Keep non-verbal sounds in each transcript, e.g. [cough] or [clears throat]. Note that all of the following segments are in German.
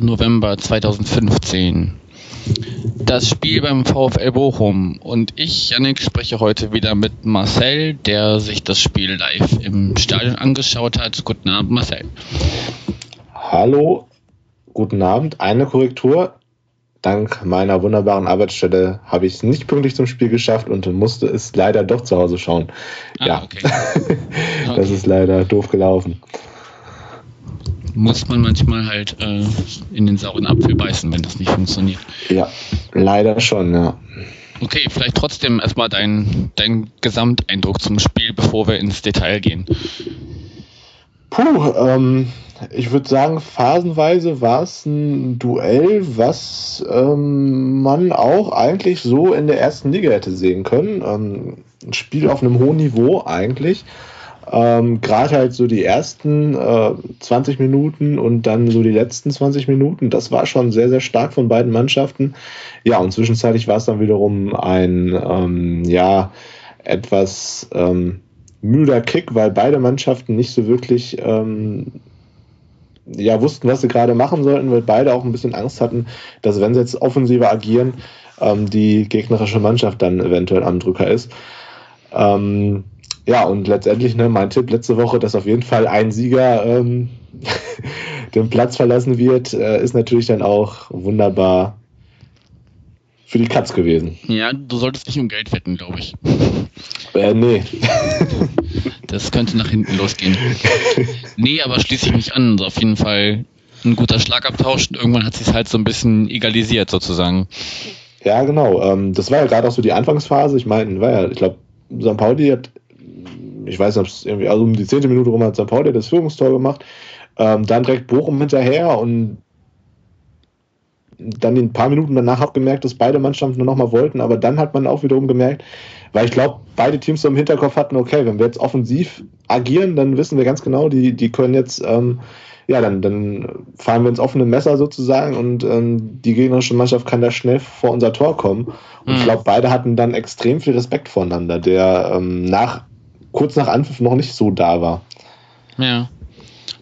November 2015 das Spiel beim VfL Bochum. Und ich, Yannick, spreche heute wieder mit Marcel, der sich das Spiel live im Stadion angeschaut hat. Guten Abend, Marcel. Hallo, guten Abend. Eine Korrektur. Dank meiner wunderbaren Arbeitsstelle habe ich es nicht pünktlich zum Spiel geschafft und musste es leider doch zu Hause schauen. Ah, ja, okay. [laughs] das okay. ist leider doof gelaufen muss man manchmal halt äh, in den sauren Apfel beißen, wenn das nicht funktioniert. Ja, leider schon, ja. Okay, vielleicht trotzdem erstmal dein, dein Gesamteindruck zum Spiel, bevor wir ins Detail gehen. Puh, ähm, ich würde sagen, phasenweise war es ein Duell, was ähm, man auch eigentlich so in der ersten Liga hätte sehen können. Ähm, ein Spiel auf einem hohen Niveau eigentlich. Ähm, Gerade halt so die ersten äh, 20 Minuten und dann so die letzten 20 Minuten, das war schon sehr, sehr stark von beiden Mannschaften. Ja, und zwischenzeitlich war es dann wiederum ein, ähm, ja, etwas ähm, müder Kick, weil beide Mannschaften nicht so wirklich ähm, ja, wussten, was sie gerade machen sollten, weil beide auch ein bisschen Angst hatten, dass wenn sie jetzt offensiver agieren, ähm, die gegnerische Mannschaft dann eventuell am Drücker ist. Ähm, ja, und letztendlich, ne, mein Tipp letzte Woche, dass auf jeden Fall ein Sieger ähm, [laughs] den Platz verlassen wird, äh, ist natürlich dann auch wunderbar für die Katz gewesen. Ja, du solltest nicht um Geld wetten, glaube ich. Äh, nee. [laughs] das könnte nach hinten losgehen. Nee, aber schließe ich mich an. Also auf jeden Fall ein guter Schlagabtausch und irgendwann hat sich halt so ein bisschen egalisiert sozusagen. Ja, genau. Ähm, das war ja gerade auch so die Anfangsphase. Ich meine, war ja, ich glaube, St. Pauli hat ich weiß nicht, ob es irgendwie, also um die zehnte Minute rum hat St. Pauli das Führungstor gemacht. Ähm, dann direkt Bochum hinterher und dann ein paar Minuten danach habe gemerkt, dass beide Mannschaften nur nochmal wollten, aber dann hat man auch wiederum gemerkt, weil ich glaube, beide Teams so im Hinterkopf hatten, okay, wenn wir jetzt offensiv agieren, dann wissen wir ganz genau, die, die können jetzt, ähm, ja, dann, dann fahren wir ins offene Messer sozusagen und ähm, die gegnerische Mannschaft kann da schnell vor unser Tor kommen. Und mhm. ich glaube, beide hatten dann extrem viel Respekt voneinander, der ähm, nach kurz nach Anpfiff noch nicht so da war. Ja.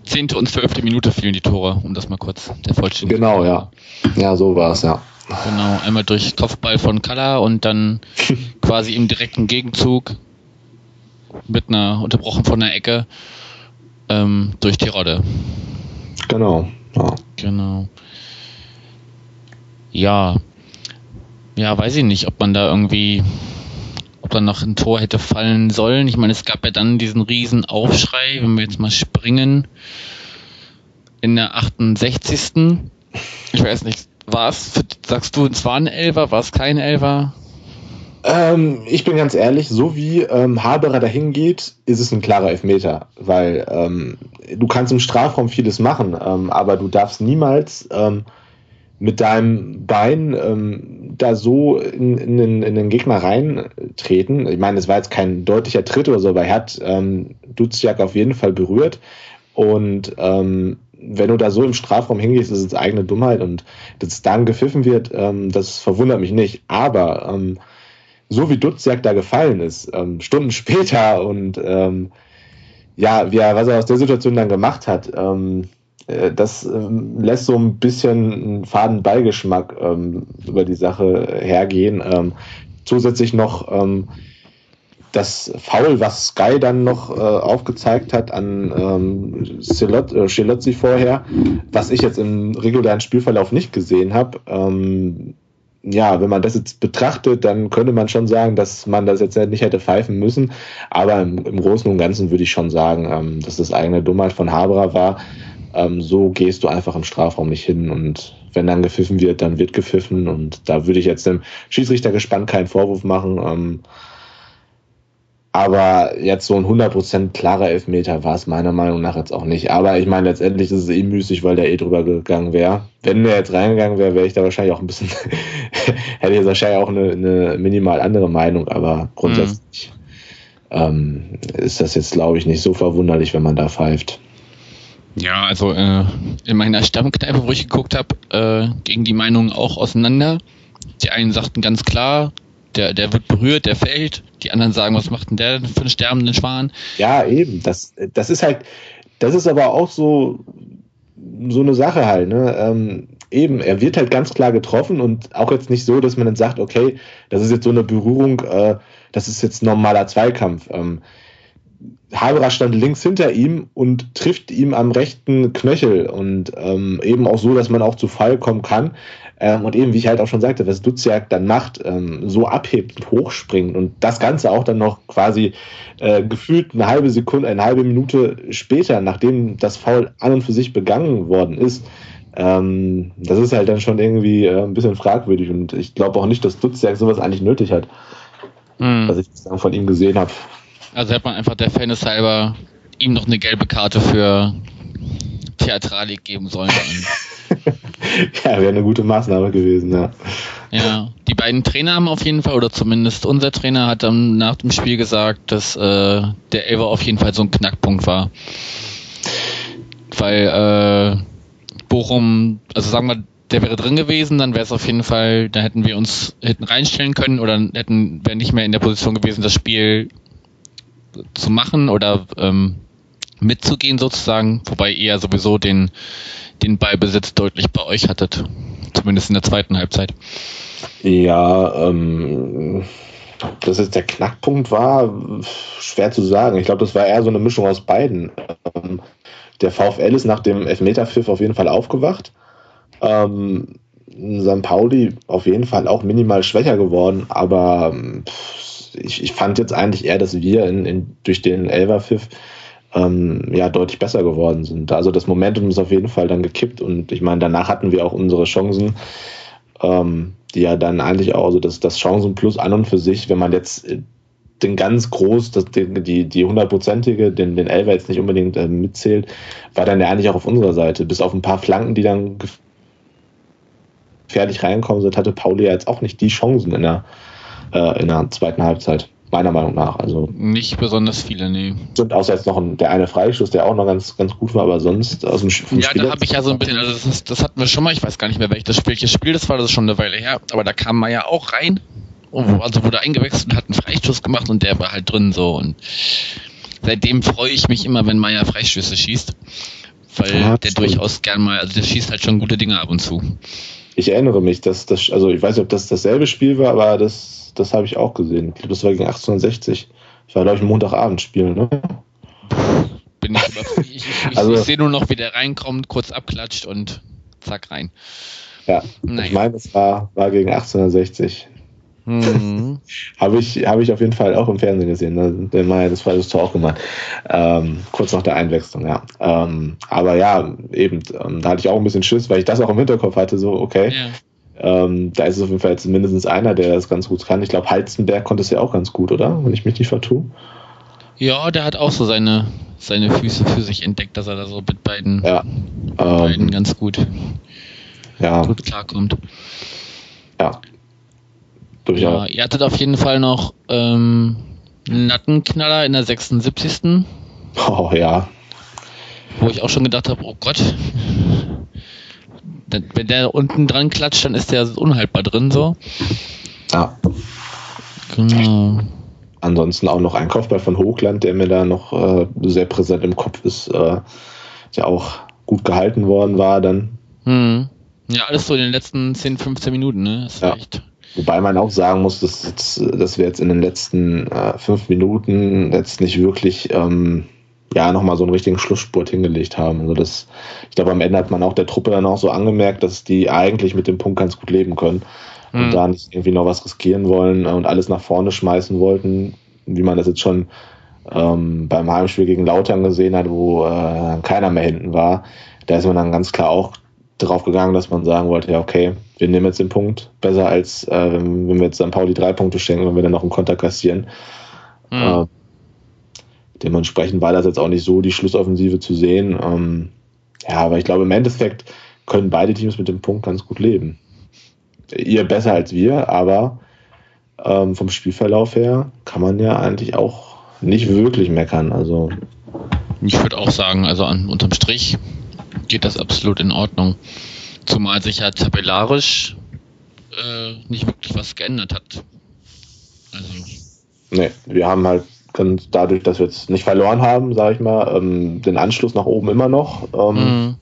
Zehnte und zwölfte Minute fielen die Tore, um das mal kurz der Vollständigkeit. Genau, ja. Ja, so war es, ja. Genau, einmal durch Kopfball von Kalla und dann [laughs] quasi im direkten Gegenzug mit einer unterbrochen von der Ecke ähm, durch die Rodde. Genau. Ja. Genau. Ja. Ja, weiß ich nicht, ob man da irgendwie dann noch ein Tor hätte fallen sollen. Ich meine, es gab ja dann diesen riesen Aufschrei, wenn wir jetzt mal springen, in der 68. Ich weiß nicht, war es, sagst du, es war ein Elfer, war es kein Elfer? Ähm, ich bin ganz ehrlich, so wie ähm, Haberer dahin geht, ist es ein klarer Elfmeter, weil ähm, du kannst im Strafraum vieles machen, ähm, aber du darfst niemals ähm, mit deinem Bein ähm, da so in, in, den, in den Gegner reintreten. Ich meine, es war jetzt kein deutlicher Tritt oder so, aber er hat ähm, Duziak auf jeden Fall berührt. Und ähm, wenn du da so im Strafraum hingehst, ist es eigene Dummheit und dass dann gepfiffen wird, ähm, das verwundert mich nicht. Aber ähm, so wie Duziak da gefallen ist, ähm, Stunden [laughs] später und ähm, ja, wie er, was er aus der Situation dann gemacht hat, ähm, äh, das ähm, lässt so ein bisschen einen faden Beigeschmack ähm, über die Sache hergehen. Ähm, zusätzlich noch das Foul, was Sky dann noch äh, aufgezeigt hat an ähm, äh, vorher, was ich jetzt im regulären Spielverlauf nicht gesehen habe. Ähm, ja, wenn man das jetzt betrachtet, dann könnte man schon sagen, dass man das jetzt nicht hätte pfeifen müssen. Aber im, im Großen und Ganzen würde ich schon sagen, ähm, dass das eigene Dummheit von Haberer war. Ähm, so gehst du einfach im Strafraum nicht hin und wenn dann gepfiffen wird, dann wird gepfiffen und da würde ich jetzt dem Schiedsrichter gespannt keinen Vorwurf machen. Ähm, aber jetzt so ein 100% klarer Elfmeter war es meiner Meinung nach jetzt auch nicht. Aber ich meine, letztendlich ist es eh müßig, weil der eh drüber gegangen wäre. Wenn der jetzt reingegangen wäre, wäre ich da wahrscheinlich auch ein bisschen, [laughs] hätte ich wahrscheinlich auch eine, eine minimal andere Meinung. Aber grundsätzlich mhm. ähm, ist das jetzt, glaube ich, nicht so verwunderlich, wenn man da pfeift. Ja, also äh, in meiner Stammkneipe, wo ich geguckt habe, äh, gingen die Meinungen auch auseinander. Die einen sagten ganz klar, der, der wird berührt, der fällt. Die anderen sagen, was macht denn der für einen sterbenden Schwan? Ja, eben. Das, das ist halt, das ist aber auch so, so eine Sache halt. Ne? Ähm, eben, er wird halt ganz klar getroffen und auch jetzt nicht so, dass man dann sagt, okay, das ist jetzt so eine Berührung, äh, das ist jetzt normaler Zweikampf. Ähm, Haberer stand links hinter ihm und trifft ihm am rechten Knöchel und ähm, eben auch so, dass man auch zu Fall kommen kann. Ähm, und eben, wie ich halt auch schon sagte, was Duziak dann macht, ähm, so abhebt und hochspringt und das Ganze auch dann noch quasi äh, gefühlt eine halbe Sekunde, eine halbe Minute später, nachdem das Foul an und für sich begangen worden ist, ähm, das ist halt dann schon irgendwie äh, ein bisschen fragwürdig und ich glaube auch nicht, dass Duziak sowas eigentlich nötig hat, mhm. was ich von ihm gesehen habe. Also hätte man einfach der Fairness halber ihm noch eine gelbe Karte für Theatralik geben sollen. [laughs] ja, wäre eine gute Maßnahme gewesen, ja. Ja, die beiden Trainer haben auf jeden Fall, oder zumindest unser Trainer hat dann nach dem Spiel gesagt, dass äh, der Elber auf jeden Fall so ein Knackpunkt war. Weil äh, Bochum, also sagen wir, der wäre drin gewesen, dann wäre es auf jeden Fall, da hätten wir uns hätten reinstellen können oder hätten wären nicht mehr in der Position gewesen, das Spiel zu machen oder ähm, mitzugehen sozusagen, wobei ihr sowieso den, den Ballbesitz deutlich bei euch hattet, zumindest in der zweiten Halbzeit. Ja, ähm, dass es der Knackpunkt war, schwer zu sagen. Ich glaube, das war eher so eine Mischung aus beiden. Ähm, der VfL ist nach dem Elfmeterpfiff auf jeden Fall aufgewacht. Ähm, St. Pauli auf jeden Fall auch minimal schwächer geworden, aber ich, ich fand jetzt eigentlich eher, dass wir in, in, durch den Elferpfiff ähm, ja deutlich besser geworden sind. Also das Momentum ist auf jeden Fall dann gekippt und ich meine, danach hatten wir auch unsere Chancen, ähm, die ja dann eigentlich auch, also das, das Chancenplus an und für sich, wenn man jetzt äh, den ganz groß, das, die, die hundertprozentige, den, den Elfer jetzt nicht unbedingt äh, mitzählt, war dann ja eigentlich auch auf unserer Seite. Bis auf ein paar Flanken, die dann gefährlich reinkommen sind, hatte Pauli ja jetzt auch nicht die Chancen in der, äh, in der zweiten Halbzeit meiner Meinung nach. Also nicht besonders viele, nee. Und außer jetzt noch ein, der eine Freischuss, der auch noch ganz, ganz gut war, aber sonst aus dem Spiel. Ja, da habe ich ja so ein bisschen, also das, das, hatten wir schon mal, ich weiß gar nicht mehr, welches Spiel, welches Spiel das war, das ist schon eine Weile her, aber da kam ja auch rein, also wurde eingewechselt und hat einen Freistoß gemacht und der war halt drin so und seitdem freue ich mich immer, wenn Meier Freistöße schießt, weil ja, der durchaus gern mal, also der schießt halt schon gute Dinge ab und zu. Ich erinnere mich, dass das, also ich weiß nicht, ob das dasselbe Spiel war, aber das das habe ich auch gesehen. Ich glaube, das war gegen 1860. Das war, glaube ich, ein Montagabendspiel, ne? Bin ich, ich, ich, also, ich sehe nur noch, wie der reinkommt, kurz abklatscht und zack rein. Ja, naja. ich meine, es war, war gegen 1860. Mhm. [laughs] habe ich, hab ich auf jeden Fall auch im Fernsehen gesehen. Ne? Der Meier das war das Tor auch gemacht. Ähm, kurz nach der Einwechslung, ja. Ähm, aber ja, eben, ähm, da hatte ich auch ein bisschen Schiss, weil ich das auch im Hinterkopf hatte, so, okay, ja. Ähm, da ist es auf jeden Fall jetzt mindestens einer, der das ganz gut kann. Ich glaube, Heizenberg konnte es ja auch ganz gut, oder? Wenn ich mich nicht vertue. Ja, der hat auch so seine, seine Füße für sich entdeckt, dass er da so mit beiden, ja, mit beiden ähm, ganz gut, ja. gut klarkommt. Ja. Ja, ihr hattet auf jeden Fall noch ähm, einen Lattenknaller in der 76. Oh ja. Wo ich auch schon gedacht habe, oh Gott, wenn der unten dran klatscht, dann ist der unhaltbar drin so. Ja. Genau. Ansonsten auch noch ein Kopfball von Hochland, der mir da noch äh, sehr präsent im Kopf ist, äh, der auch gut gehalten worden war dann. Hm. Ja, alles so in den letzten 10, 15 Minuten, ne? Das ja. Echt. Wobei man auch sagen muss, dass, jetzt, dass wir jetzt in den letzten äh, fünf Minuten jetzt nicht wirklich ähm, ja, nochmal so einen richtigen Schlussspurt hingelegt haben. Also das, ich glaube, am Ende hat man auch der Truppe dann auch so angemerkt, dass die eigentlich mit dem Punkt ganz gut leben können mhm. und da nicht irgendwie noch was riskieren wollen und alles nach vorne schmeißen wollten, wie man das jetzt schon ähm, beim Heimspiel gegen Lautern gesehen hat, wo äh, keiner mehr hinten war. Da ist man dann ganz klar auch drauf gegangen, dass man sagen wollte, ja, okay, wir nehmen jetzt den Punkt. Besser als äh, wenn wir jetzt St. Pauli drei Punkte schenken, wenn wir dann noch einen Konter kassieren. Mhm. Äh, Dementsprechend war das jetzt auch nicht so die Schlussoffensive zu sehen. Ähm, ja, aber ich glaube, im Endeffekt können beide Teams mit dem Punkt ganz gut leben. Ihr besser als wir, aber ähm, vom Spielverlauf her kann man ja eigentlich auch nicht wirklich meckern. Also Ich würde auch sagen, also an, unterm Strich geht das absolut in Ordnung. Zumal sich ja tabellarisch äh, nicht wirklich was geändert hat. Also. Nee, wir haben halt ganz dadurch, dass wir jetzt nicht verloren haben, sage ich mal, ähm, den Anschluss nach oben immer noch. Ähm, mhm.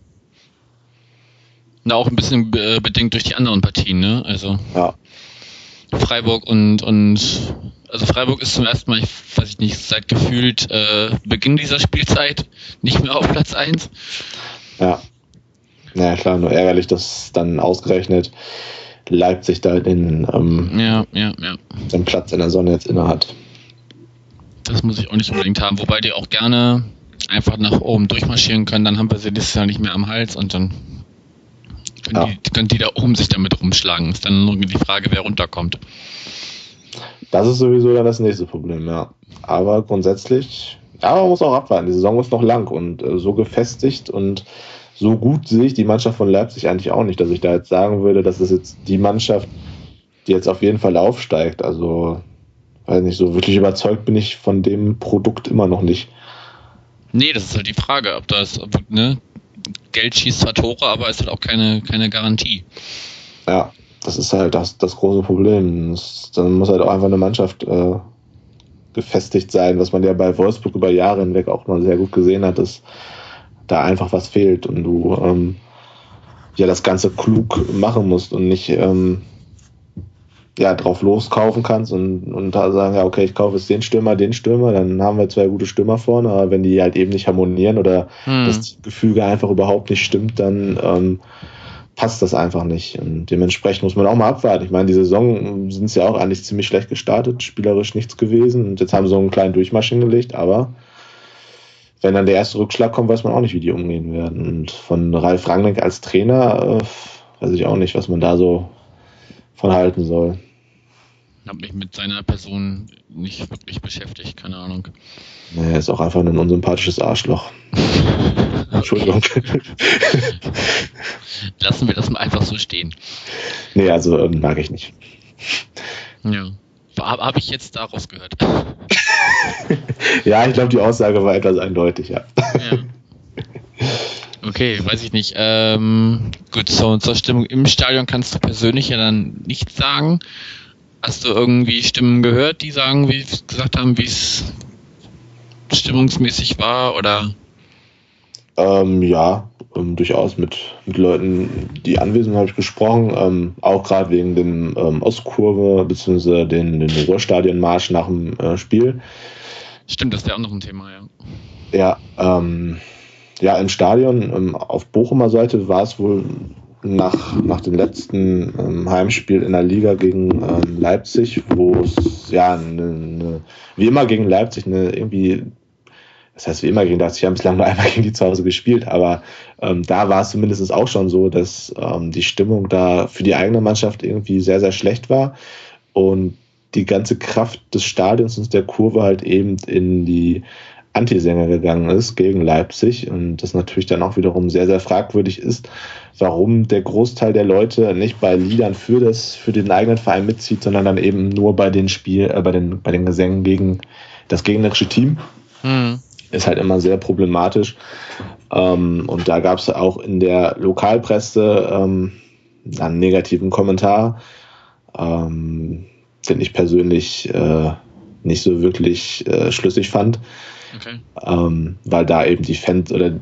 Na, auch ein bisschen äh, bedingt durch die anderen Partien, ne? Also. Ja. Freiburg und, und also Freiburg ist zum ersten Mal, ich weiß ich nicht, seit gefühlt äh, Beginn dieser Spielzeit nicht mehr auf Platz 1. Ja. Naja, klar, nur ärgerlich, dass dann ausgerechnet Leipzig da den, ähm, ja, ja, ja. den Platz in der Sonne jetzt inne hat. Das muss ich auch nicht unbedingt haben, wobei die auch gerne einfach nach oben durchmarschieren können, dann haben wir sie dieses Jahr nicht mehr am Hals und dann können, ja. die, können die da oben sich damit rumschlagen. Ist dann nur die Frage, wer runterkommt. Das ist sowieso dann das nächste Problem, ja. Aber grundsätzlich, ja, man muss auch abwarten. Die Saison ist noch lang und äh, so gefestigt und so gut sehe ich die Mannschaft von Leipzig eigentlich auch nicht, dass ich da jetzt sagen würde, das ist jetzt die Mannschaft, die jetzt auf jeden Fall aufsteigt. Also, weiß nicht, so wirklich überzeugt bin ich von dem Produkt immer noch nicht. Nee, das ist halt die Frage, ob das, ne, Geld schießt zwar Tore, aber ist halt auch keine, keine Garantie. Ja, das ist halt das, das große Problem. Das, dann muss halt auch einfach eine Mannschaft äh, gefestigt sein, was man ja bei Wolfsburg über Jahre hinweg auch mal sehr gut gesehen hat, dass da einfach was fehlt und du ähm, ja das Ganze klug machen musst und nicht ähm, ja drauf loskaufen kannst und, und sagen, ja, okay, ich kaufe jetzt den Stürmer, den Stürmer, dann haben wir zwei gute Stürmer vorne, aber wenn die halt eben nicht harmonieren oder hm. das Gefüge einfach überhaupt nicht stimmt, dann ähm, passt das einfach nicht. Und dementsprechend muss man auch mal abwarten. Ich meine, die Saison sind sie ja auch eigentlich ziemlich schlecht gestartet, spielerisch nichts gewesen. Und jetzt haben sie so einen kleinen Durchmarsch hingelegt, aber wenn dann der erste Rückschlag kommt, weiß man auch nicht, wie die umgehen werden. Und von Ralf Rangnick als Trainer äh, weiß ich auch nicht, was man da so von halten soll. Habe mich mit seiner Person nicht wirklich beschäftigt, keine Ahnung. Er ist auch einfach ein unsympathisches Arschloch. [laughs] Entschuldigung. Lassen wir das mal einfach so stehen. Nee, also ähm, mag ich nicht. Ja. Habe hab ich jetzt daraus gehört. [laughs] ja, ich glaube, die Aussage war etwas eindeutig, ja. ja. Okay, weiß ich nicht. Ähm, gut, so, zur Stimmung im Stadion kannst du persönlich ja dann nichts sagen. Hast du irgendwie Stimmen gehört, die sagen, wie gesagt haben, wie es stimmungsmäßig war oder? Ähm, ja, ähm, durchaus mit, mit Leuten, die anwesend habe ich gesprochen, ähm, auch gerade wegen dem ähm, Ostkurve bzw. den, den Ruhrstadionmarsch nach dem äh, Spiel. Stimmt, das wäre auch noch ein Thema, ja. Ja, ähm, ja, im Stadion ähm, auf Bochumer Seite war es wohl nach, nach dem letzten ähm, Heimspiel in der Liga gegen ähm, Leipzig, wo es ja ne, ne, wie immer gegen Leipzig eine irgendwie das heißt wie immer gegen Leipzig, wir haben bislang nur einmal gegen die zu Hause gespielt, aber ähm, da war es zumindest auch schon so, dass ähm, die Stimmung da für die eigene Mannschaft irgendwie sehr, sehr schlecht war und die ganze Kraft des Stadions und der Kurve halt eben in die Antisänger gegangen ist gegen Leipzig und das natürlich dann auch wiederum sehr, sehr fragwürdig ist, warum der Großteil der Leute nicht bei Liedern für das, für den eigenen Verein mitzieht, sondern dann eben nur bei den Spiel, äh, bei den, bei den Gesängen gegen das gegnerische Team. Mhm. Ist halt immer sehr problematisch. Ähm, und da gab es auch in der Lokalpresse ähm, einen negativen Kommentar, ähm, den ich persönlich äh, nicht so wirklich äh, schlüssig fand. Ähm, weil da eben die Fans oder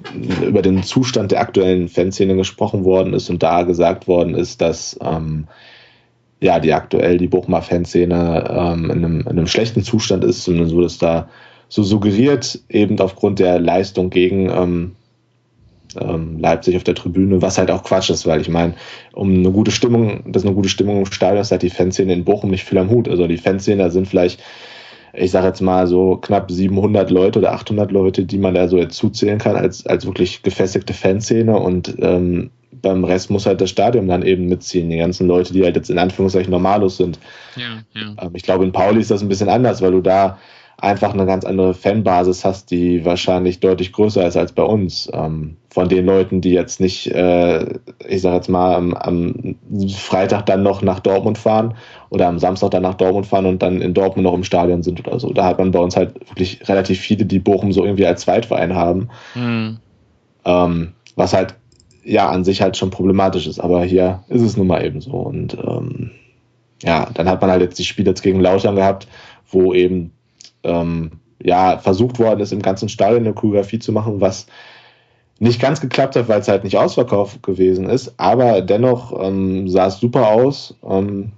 über den Zustand der aktuellen Fanszene gesprochen worden ist und da gesagt worden ist, dass ähm, ja die aktuell die Bochumer Fanszene ähm, in, einem, in einem schlechten Zustand ist, zumindest wurde es da so suggeriert, eben aufgrund der Leistung gegen ähm, ähm, Leipzig auf der Tribüne, was halt auch Quatsch ist, weil ich meine, um eine gute Stimmung, das eine gute Stimmung im Stadion ist, hat die Fanszene in Bochum nicht viel am Hut. Also die Fanszene, sind vielleicht ich sage jetzt mal so knapp 700 Leute oder 800 Leute, die man da so jetzt zuzählen kann als, als wirklich gefestigte Fanszene und ähm, beim Rest muss halt das Stadion dann eben mitziehen, die ganzen Leute, die halt jetzt in Anführungszeichen normalos sind. Ja, ja. Ähm, ich glaube, in Pauli ist das ein bisschen anders, weil du da einfach eine ganz andere Fanbasis hast, die wahrscheinlich deutlich größer ist als bei uns. Ähm, von den Leuten, die jetzt nicht, äh, ich sag jetzt mal, am, am, Freitag dann noch nach Dortmund fahren oder am Samstag dann nach Dortmund fahren und dann in Dortmund noch im Stadion sind oder so. Da hat man bei uns halt wirklich relativ viele, die Bochum so irgendwie als Zweitverein haben. Mhm. Ähm, was halt ja an sich halt schon problematisch ist, aber hier ist es nun mal eben so. Und ähm, ja, dann hat man halt jetzt die Spiele jetzt gegen Lauschern gehabt, wo eben ähm, ja, versucht worden ist, im ganzen Stadion eine Choreografie zu machen, was nicht ganz geklappt hat, weil es halt nicht ausverkauft gewesen ist, aber dennoch ähm, sah es super aus. Ähm,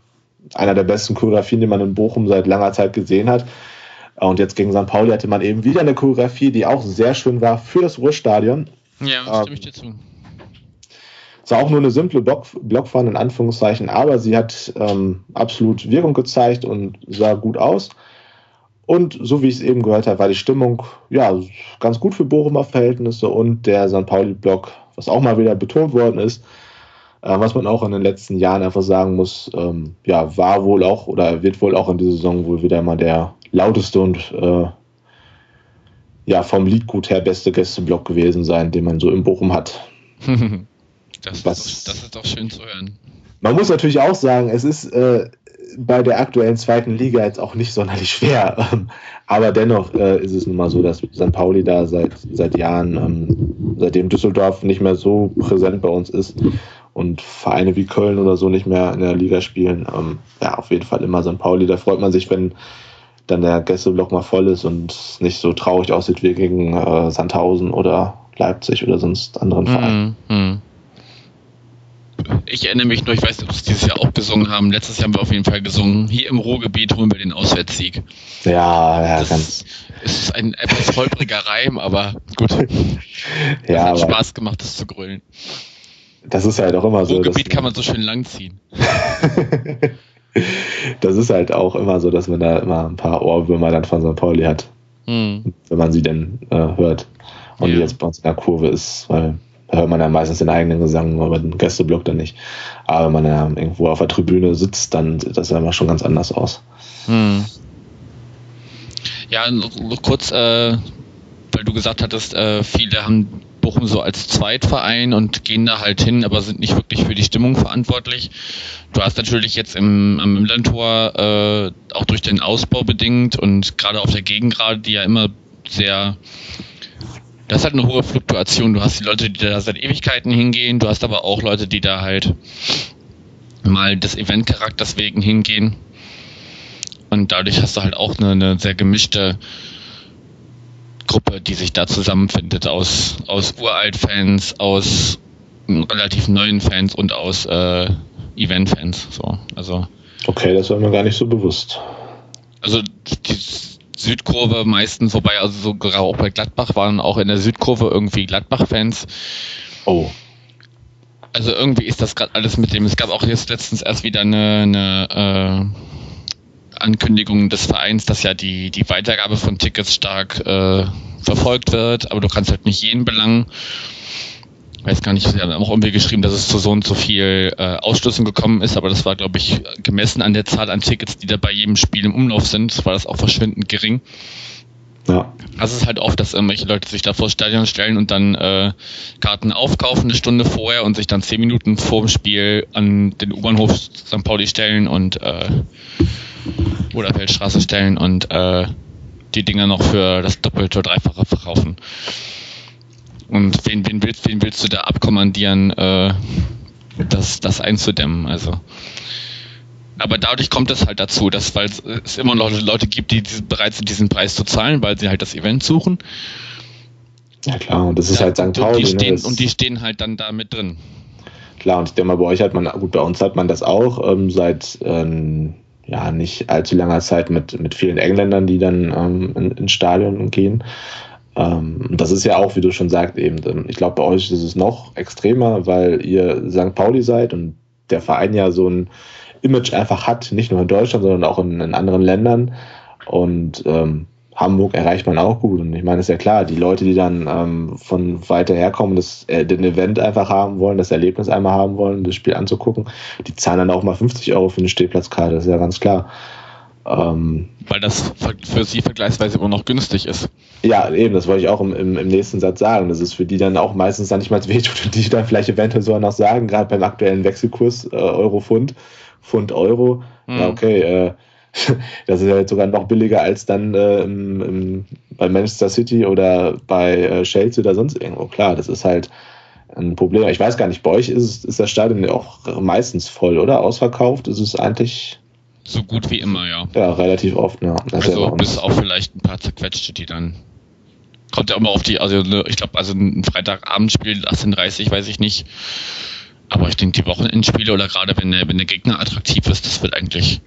einer der besten Choreografien, die man in Bochum seit langer Zeit gesehen hat. Und jetzt gegen St. Pauli hatte man eben wieder eine Choreografie, die auch sehr schön war für das Ruhrstadion. Ja, stimme ich dir zu. Es war auch nur eine simple Block, Blockfahne in Anführungszeichen, aber sie hat ähm, absolut Wirkung gezeigt und sah gut aus. Und so wie ich es eben gehört habe, war die Stimmung ja ganz gut für Bochumer Verhältnisse und der St. Pauli-Block, was auch mal wieder betont worden ist, äh, was man auch in den letzten Jahren einfach sagen muss, ähm, ja, war wohl auch oder wird wohl auch in dieser Saison wohl wieder mal der lauteste und äh, ja, vom Liedgut her beste Gästeblock gewesen sein, den man so in Bochum hat. [laughs] das, was, ist doch, das ist doch schön zu hören. Man muss natürlich auch sagen, es ist äh, bei der aktuellen zweiten Liga jetzt auch nicht sonderlich schwer. [laughs] Ähm, aber dennoch äh, ist es nun mal so, dass St. Pauli da seit, seit Jahren, ähm, seitdem Düsseldorf nicht mehr so präsent bei uns ist und Vereine wie Köln oder so nicht mehr in der Liga spielen, ähm, ja, auf jeden Fall immer St. Pauli. Da freut man sich, wenn dann der Gästeblock mal voll ist und nicht so traurig aussieht wie gegen äh, Sandhausen oder Leipzig oder sonst anderen Vereinen. Mm -hmm ich erinnere mich nur, ich weiß nicht, ob sie dieses Jahr auch gesungen haben. Letztes Jahr haben wir auf jeden Fall gesungen. Hier im Ruhrgebiet holen wir den Auswärtssieg. Ja, ja, das ganz. ist ein etwas holpriger Reim, aber gut. ja, hat Spaß gemacht, das zu grölen. Das ist halt auch immer so. Ruhrgebiet kann man so schön langziehen. [laughs] das ist halt auch immer so, dass man da immer ein paar Ohrwürmer dann von St. Pauli hat. Hm. Wenn man sie denn äh, hört. Und ja. die jetzt bei uns in der Kurve ist, weil hört man ja meistens den eigenen Gesang, aber den Gästeblock dann nicht. Aber wenn man ja irgendwo auf der Tribüne sitzt, dann sieht das immer schon ganz anders aus. Hm. Ja, kurz, äh, weil du gesagt hattest, äh, viele haben Bochum so als Zweitverein und gehen da halt hin, aber sind nicht wirklich für die Stimmung verantwortlich. Du hast natürlich jetzt im, am Imlandtor äh, auch durch den Ausbau bedingt und gerade auf der Gegengrade, die ja immer sehr das ist halt eine hohe Fluktuation. Du hast die Leute, die da seit Ewigkeiten hingehen, du hast aber auch Leute, die da halt mal des Event-Charakters wegen hingehen. Und dadurch hast du halt auch eine, eine sehr gemischte Gruppe, die sich da zusammenfindet aus, aus Uralt-Fans, aus relativ neuen Fans und aus äh, Event-Fans. So, also. Okay, das war mir gar nicht so bewusst. Also die, Südkurve meistens, wobei also sogar auch bei Gladbach waren auch in der Südkurve irgendwie Gladbach-Fans. Oh. Also irgendwie ist das gerade alles mit dem. Es gab auch jetzt letztens erst wieder eine, eine äh, Ankündigung des Vereins, dass ja die, die Weitergabe von Tickets stark äh, verfolgt wird, aber du kannst halt nicht jeden belangen weiß gar nicht, sie haben auch irgendwie geschrieben, dass es zu so und so viel äh, Ausschlüssen gekommen ist, aber das war, glaube ich, gemessen an der Zahl an Tickets, die da bei jedem Spiel im Umlauf sind, war das auch verschwindend gering. Ja. Also es ist halt oft, dass irgendwelche Leute sich da vor das Stadion stellen und dann äh, Karten aufkaufen eine Stunde vorher und sich dann zehn Minuten vor dem Spiel an den U-Bahnhof St. Pauli stellen und äh, oder Feldstraße stellen und äh, die Dinger noch für das Doppelte oder Dreifache verkaufen. Und wen, wen, willst, wen willst du da abkommandieren, äh, das, das einzudämmen? Also. Aber dadurch kommt es halt dazu, dass weil es immer noch Leute gibt, die bereit sind, diesen Preis zu zahlen, weil sie halt das Event suchen. Ja klar, und das ist ja, halt St. Pauli. Und die, ne, stehen, und die stehen halt dann da mit drin. Klar, und ich denke mal, bei euch hat man, gut, bei uns hat man das auch ähm, seit ähm, ja nicht allzu langer Zeit mit, mit vielen Engländern, die dann ähm, in, ins Stadion gehen. Ähm, das ist ja auch, wie du schon sagst, eben, ähm, ich glaube, bei euch ist es noch extremer, weil ihr St. Pauli seid und der Verein ja so ein Image einfach hat, nicht nur in Deutschland, sondern auch in, in anderen Ländern. Und ähm, Hamburg erreicht man auch gut. Und ich meine, ist ja klar, die Leute, die dann ähm, von weiter herkommen, das, äh, den Event einfach haben wollen, das Erlebnis einmal haben wollen, das Spiel anzugucken, die zahlen dann auch mal 50 Euro für eine Stehplatzkarte, ist ja ganz klar. Ähm, Weil das für sie vergleichsweise immer noch günstig ist. Ja, eben, das wollte ich auch im, im, im nächsten Satz sagen. Das ist für die dann auch meistens dann nicht mal wehtut und die dann vielleicht eventuell sogar noch sagen, gerade beim aktuellen Wechselkurs äh, Euro-Pfund, Pfund-Euro, mhm. ja okay, äh, [laughs] das ist ja jetzt sogar noch billiger als dann äh, im, im, bei Manchester City oder bei äh, Chelsea oder sonst irgendwo. Klar, das ist halt ein Problem. Ich weiß gar nicht, bei euch ist, ist das Stadion ja auch meistens voll, oder? Ausverkauft ist es eigentlich. So gut wie immer, ja. Ja, relativ oft, ja. Das also bis auf vielleicht ein paar zerquetschte, die dann. Kommt ja immer auf die, also ne, ich glaube, also ein Freitagabendspiel, 18.30 weiß ich nicht. Aber ich denke, die Wochenendspiele oder gerade wenn der, wenn der Gegner attraktiv ist, das wird eigentlich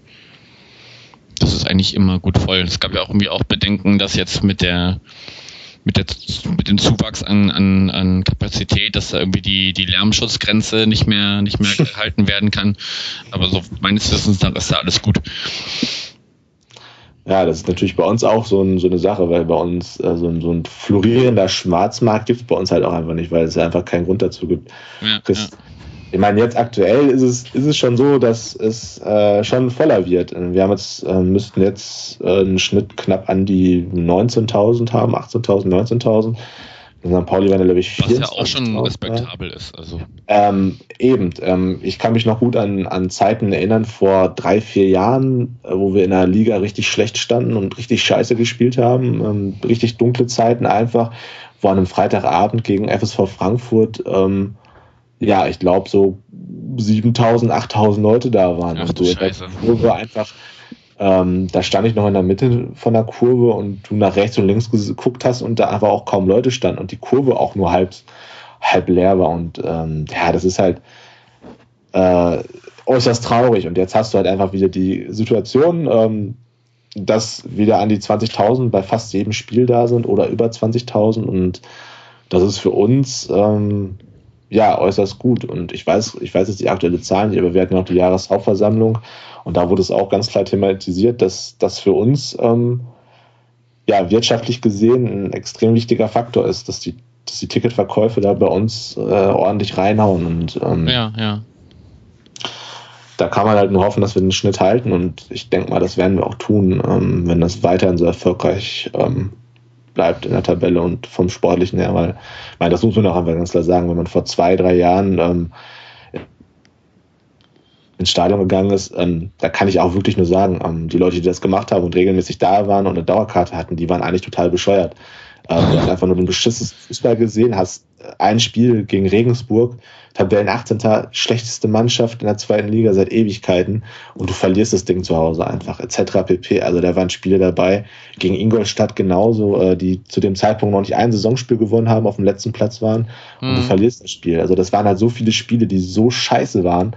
das ist eigentlich immer gut voll. Es gab ja auch irgendwie auch Bedenken, dass jetzt mit der mit, der, mit dem Zuwachs an, an, an Kapazität, dass da irgendwie die, die Lärmschutzgrenze nicht mehr, nicht mehr [laughs] gehalten werden kann. Aber so meines Wissens nach ist da alles gut. Ja, das ist natürlich bei uns auch so, ein, so eine Sache, weil bei uns äh, so, ein, so ein florierender Schwarzmarkt gibt es bei uns halt auch einfach nicht, weil es einfach keinen Grund dazu gibt. Ja, ja ich meine, jetzt aktuell ist es, ist es schon so, dass es äh, schon voller wird. Wir haben jetzt, äh, müssten jetzt äh, einen Schnitt knapp an die 19.000 haben, 18.000, 19.000. In St. Pauli werden, glaube ich, Was ja auch schon respektabel ist. Also. Ähm, eben. Ähm, ich kann mich noch gut an, an Zeiten erinnern, vor drei, vier Jahren, äh, wo wir in der Liga richtig schlecht standen und richtig scheiße gespielt haben. Ähm, richtig dunkle Zeiten einfach, wo an einem Freitagabend gegen FSV Frankfurt ähm, ja, ich glaube, so 7000, 8000 Leute da waren. Ach, und so Scheiße. Kurve einfach, ähm, da stand ich noch in der Mitte von der Kurve und du nach rechts und links geguckt hast und da einfach auch kaum Leute standen und die Kurve auch nur halb, halb leer war. Und ähm, ja, das ist halt äh, äußerst traurig. Und jetzt hast du halt einfach wieder die Situation, ähm, dass wieder an die 20.000 bei fast jedem Spiel da sind oder über 20.000 und das ist für uns ähm, ja, äußerst gut. Und ich weiß, ich weiß jetzt die aktuelle Zahlen nicht, aber wir hatten auch die Jahreshauptversammlung und da wurde es auch ganz klar thematisiert, dass das für uns ähm, ja wirtschaftlich gesehen ein extrem wichtiger Faktor ist, dass die, dass die Ticketverkäufe da bei uns äh, ordentlich reinhauen. Und ähm, ja, ja. Da kann man halt nur hoffen, dass wir den Schnitt halten und ich denke mal, das werden wir auch tun, ähm, wenn das weiterhin so erfolgreich ähm, bleibt in der Tabelle und vom Sportlichen her, weil, weil das muss man auch einfach ganz klar sagen, wenn man vor zwei, drei Jahren ähm, ins Stadion gegangen ist, ähm, da kann ich auch wirklich nur sagen, ähm, die Leute, die das gemacht haben und regelmäßig da waren und eine Dauerkarte hatten, die waren eigentlich total bescheuert. Ähm, du hast einfach nur ein beschissenes Fußball gesehen, hast ein Spiel gegen Regensburg, Tabellen 18. schlechteste Mannschaft in der zweiten Liga seit Ewigkeiten und du verlierst das Ding zu Hause einfach, etc. pp. Also da waren Spiele dabei, gegen Ingolstadt genauso, äh, die zu dem Zeitpunkt noch nicht ein Saisonspiel gewonnen haben, auf dem letzten Platz waren und mhm. du verlierst das Spiel. Also das waren halt so viele Spiele, die so scheiße waren,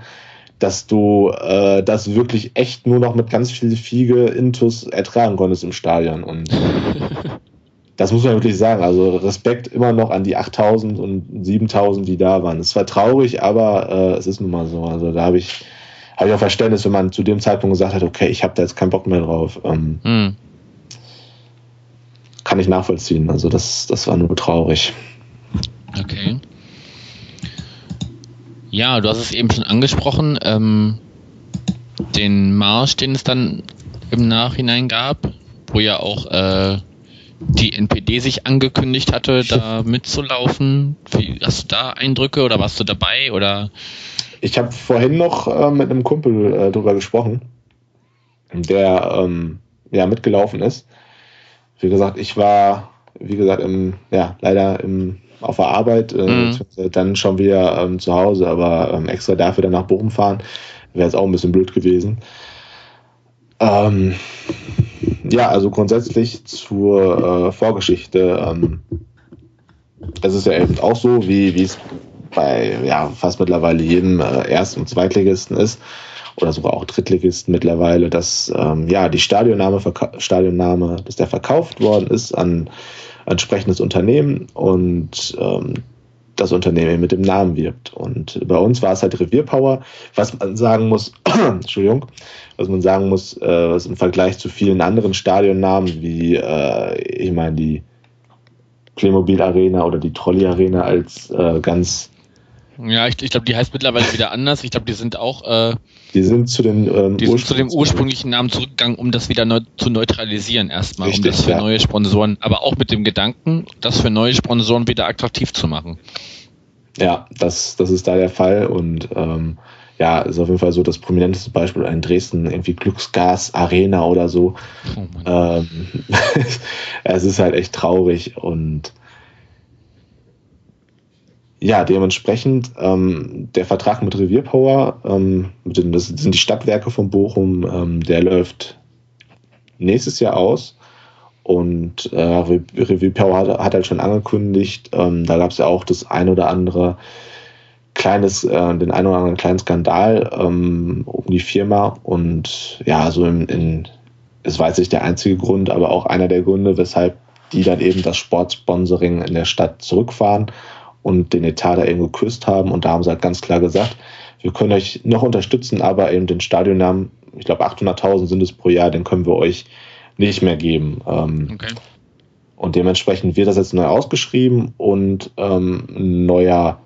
dass du äh, das wirklich echt nur noch mit ganz viel Fiege Intus ertragen konntest im Stadion und [laughs] das muss man wirklich sagen. Also Respekt immer noch an die 8000 und 7000, die da waren. Es war traurig, aber äh, es ist nun mal so. Also da habe ich, hab ich auch Verständnis, wenn man zu dem Zeitpunkt gesagt hat, okay, ich habe da jetzt keinen Bock mehr drauf. Ähm, hm. Kann ich nachvollziehen. Also das, das war nur traurig. Okay. Ja, du hast es eben schon angesprochen, ähm, den Marsch, den es dann im Nachhinein gab, wo ja auch äh, die NPD sich angekündigt hatte, [laughs] da mitzulaufen. Wie, hast du da Eindrücke oder warst du dabei oder? Ich habe vorhin noch äh, mit einem Kumpel äh, drüber gesprochen, der ähm, ja mitgelaufen ist. Wie gesagt, ich war, wie gesagt, im, ja, leider im, auf der Arbeit, äh, mhm. dann schon wieder ähm, zu Hause, aber ähm, extra dafür dann nach Bochum fahren, wäre es auch ein bisschen blöd gewesen. Ähm, ja, also grundsätzlich zur äh, Vorgeschichte. Ähm, es ist ja eben auch so, wie es bei ja, fast mittlerweile jedem äh, Erst- und Zweitligisten ist oder sogar auch Drittligisten mittlerweile, dass ähm, ja die Stadionname, Stadionname, dass der verkauft worden ist an entsprechendes Unternehmen und ähm, das Unternehmen mit dem Namen wirbt. Und bei uns war es halt Revierpower, was man sagen muss, [clears throat] Entschuldigung, was man sagen muss, äh, was im Vergleich zu vielen anderen Stadionnamen, wie äh, ich meine die Playmobil Arena oder die Trolley Arena als äh, ganz Ja, ich, ich glaube, die heißt mittlerweile wieder anders. Ich glaube, die sind auch. Die sind zu den. Ähm, die sind zu dem ursprünglichen Namen zurückgegangen, um das wieder neu, zu neutralisieren erstmal, Richtig, um das für ja. neue Sponsoren, aber auch mit dem Gedanken, das für neue Sponsoren wieder attraktiv zu machen. Ja, das, das ist da der Fall und ähm, ja, ist auf jeden Fall so das prominenteste Beispiel in Dresden, irgendwie Glücksgas Arena oder so. Oh ähm, [laughs] es ist halt echt traurig und ja, dementsprechend ähm, der Vertrag mit Revierpower, ähm, das sind die Stadtwerke von Bochum, ähm, der läuft nächstes Jahr aus. Und äh, Revierpower hat, hat halt schon angekündigt, ähm, da gab es ja auch das ein oder andere kleines, äh, den ein oder anderen kleinen Skandal ähm, um die Firma. Und ja, so in, in, es jetzt nicht der einzige Grund, aber auch einer der Gründe, weshalb die dann eben das Sportsponsoring in der Stadt zurückfahren und den Etat da eben geküsst haben. Und da haben sie halt ganz klar gesagt, wir können euch noch unterstützen, aber eben den Stadionnamen, ich glaube 800.000 sind es pro Jahr, den können wir euch nicht mehr geben. Ähm, okay. Und dementsprechend wird das jetzt neu ausgeschrieben und ähm, ein neuer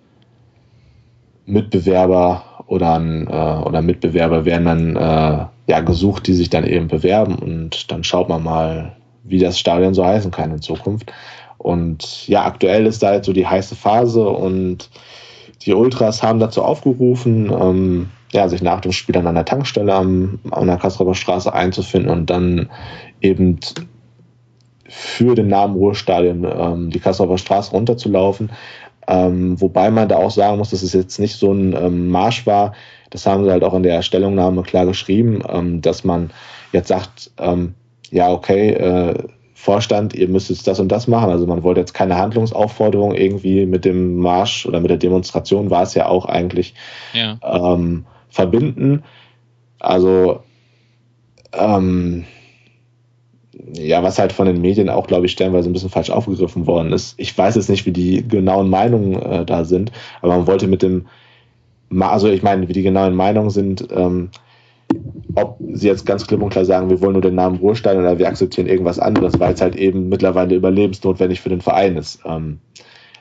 Mitbewerber oder, ein, äh, oder Mitbewerber werden dann äh, ja, gesucht, die sich dann eben bewerben und dann schaut man mal, wie das Stadion so heißen kann in Zukunft. Und ja, aktuell ist da halt so die heiße Phase und die Ultras haben dazu aufgerufen, ähm, ja, sich nach dem Spiel dann an der Tankstelle am, an der Kassel Straße einzufinden und dann eben für den Namen Ruhestadion ähm, die Kasseler Straße runterzulaufen. Ähm, wobei man da auch sagen muss, dass es jetzt nicht so ein ähm, Marsch war. Das haben sie halt auch in der Stellungnahme klar geschrieben, ähm, dass man jetzt sagt, ähm, ja, okay, äh, Vorstand, ihr müsst jetzt das und das machen. Also man wollte jetzt keine Handlungsaufforderung irgendwie mit dem Marsch oder mit der Demonstration war es ja auch eigentlich ja. Ähm, verbinden. Also ähm, ja, was halt von den Medien auch, glaube ich, stellenweise ein bisschen falsch aufgegriffen worden ist. Ich weiß jetzt nicht, wie die genauen Meinungen äh, da sind, aber man wollte mit dem, also ich meine, wie die genauen Meinungen sind, ähm, ob sie jetzt ganz klipp und klar sagen, wir wollen nur den Namen Ruhestand oder wir akzeptieren irgendwas anderes, weil es halt eben mittlerweile überlebensnotwendig für den Verein ist. Ähm,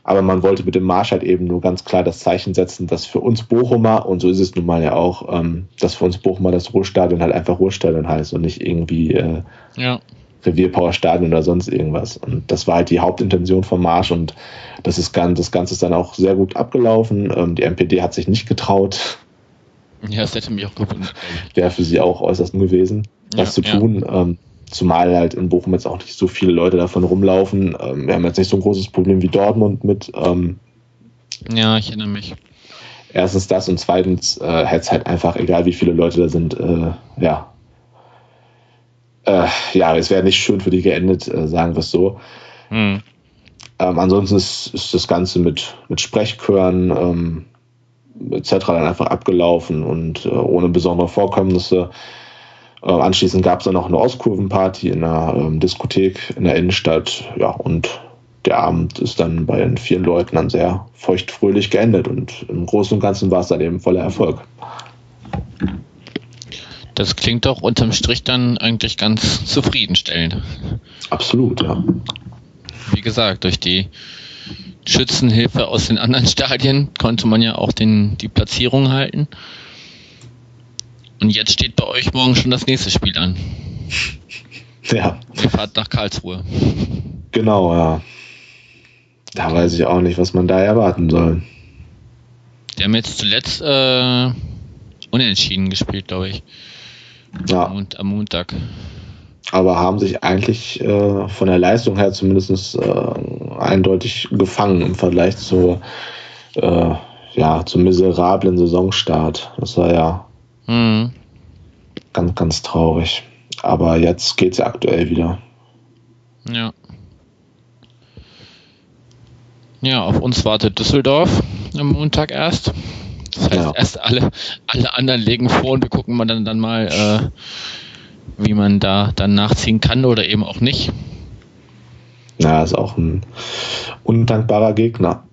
aber man wollte mit dem Marsch halt eben nur ganz klar das Zeichen setzen, dass für uns Bochumer, und so ist es nun mal ja auch, ähm, dass für uns Bochumer das Ruhestadion halt einfach Ruhestadion heißt und nicht irgendwie äh, ja. Revierpowerstadion oder sonst irgendwas. Und das war halt die Hauptintention vom Marsch und das, ist, das Ganze ist dann auch sehr gut abgelaufen. Ähm, die MPD hat sich nicht getraut, [laughs] ja, das hätte mich auch gewundert. Wäre für sie auch äußerst gewesen, das ja, zu tun. Ja. Ähm, zumal halt in Bochum jetzt auch nicht so viele Leute davon rumlaufen. Ähm, wir haben jetzt nicht so ein großes Problem wie Dortmund mit. Ähm, ja, ich erinnere mich. Erstens das und zweitens äh, hätte es halt einfach, egal wie viele Leute da sind, äh, ja. Äh, ja, es wäre nicht schön für die geendet, äh, sagen wir es so. Hm. Ähm, ansonsten ist, ist, das Ganze mit, mit Sprechchören, ähm, etc. dann einfach abgelaufen und äh, ohne besondere Vorkommnisse. Äh, anschließend gab es dann noch eine Auskurvenparty in einer ähm, Diskothek in der Innenstadt. Ja, und der Abend ist dann bei den vielen Leuten dann sehr feuchtfröhlich geendet und im Großen und Ganzen war es dann eben voller Erfolg. Das klingt doch unterm Strich dann eigentlich ganz zufriedenstellend. Absolut, ja. Wie gesagt, durch die Schützenhilfe aus den anderen Stadien konnte man ja auch den, die Platzierung halten. Und jetzt steht bei euch morgen schon das nächste Spiel an. Ja. Ihr fahrt nach Karlsruhe. Genau, ja. Da weiß ich auch nicht, was man da erwarten soll. Die haben jetzt zuletzt äh, unentschieden gespielt, glaube ich. Ja. Und am Montag aber haben sich eigentlich äh, von der Leistung her zumindest äh, eindeutig gefangen im Vergleich zu, äh, ja, zum miserablen Saisonstart. Das war ja mhm. ganz, ganz traurig. Aber jetzt geht es ja aktuell wieder. Ja. Ja, auf uns wartet Düsseldorf am Montag erst. Das heißt, ja. erst alle, alle anderen legen vor und wir gucken mal dann, dann mal, äh, wie man da dann nachziehen kann oder eben auch nicht. Ja, ist auch ein undankbarer Gegner.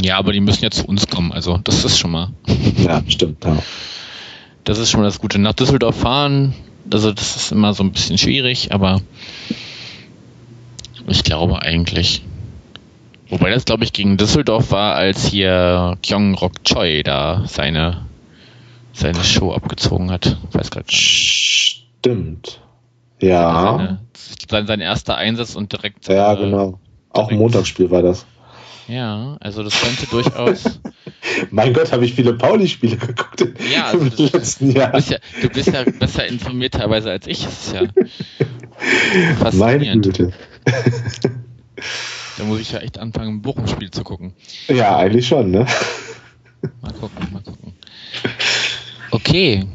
Ja, aber die müssen ja zu uns kommen, also das ist schon mal. [laughs] Ja, stimmt, ja. Das ist schon mal das Gute. Nach Düsseldorf fahren, also das ist immer so ein bisschen schwierig, aber ich glaube eigentlich, Wobei das, glaube ich, gegen Düsseldorf war, als hier Kyung Rok Choi da seine, seine Show abgezogen hat. Ich weiß gerade. Stimmt. Ja. Seine, sein, sein erster Einsatz und direkt. Ja, äh, genau. Auch ein direkt- Montagsspiel war das. Ja, also das könnte durchaus. [laughs] Mein Gott, habe ich viele Pauli-Spiele geguckt Ja, [laughs] also im das- letzten Du Jahr. bist, ja, du bist ja besser informiert teilweise als ich. Das ist ja [laughs] Meine. Güte. Da muss ich ja echt anfangen, ein Bochum-Spiel zu gucken. Ja, eigentlich schon, ne? Mal gucken, mal gucken. Okay.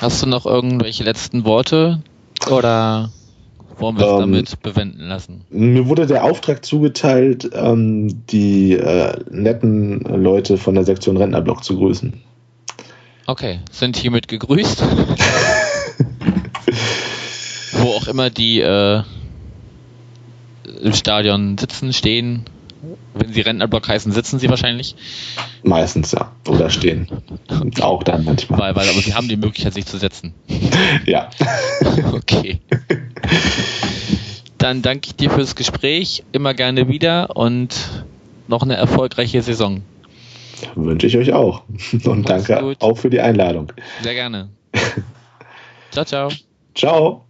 Hast du noch irgendwelche letzten Worte? Oder wollen wir es Ähm, damit bewenden lassen? Mir wurde der Auftrag zugeteilt, ähm, die äh, netten Leute von der Sektion Rentnerblock zu grüßen. Okay, sind hiermit gegrüßt. [laughs] Wo auch immer die äh, im Stadion sitzen, stehen. Wenn sie Rentnerblock heißen, sitzen sie wahrscheinlich. Meistens, ja. Oder stehen. Auch dann manchmal. Weil, weil, aber sie haben die Möglichkeit, sich zu setzen. [laughs] Ja. [laughs] Okay. Dann danke ich dir fürs Gespräch. Immer gerne wieder und noch eine erfolgreiche Saison. Wünsche ich euch auch. Und Mach's danke gut. auch für die Einladung. Sehr gerne. [laughs] ciao, ciao. Ciao.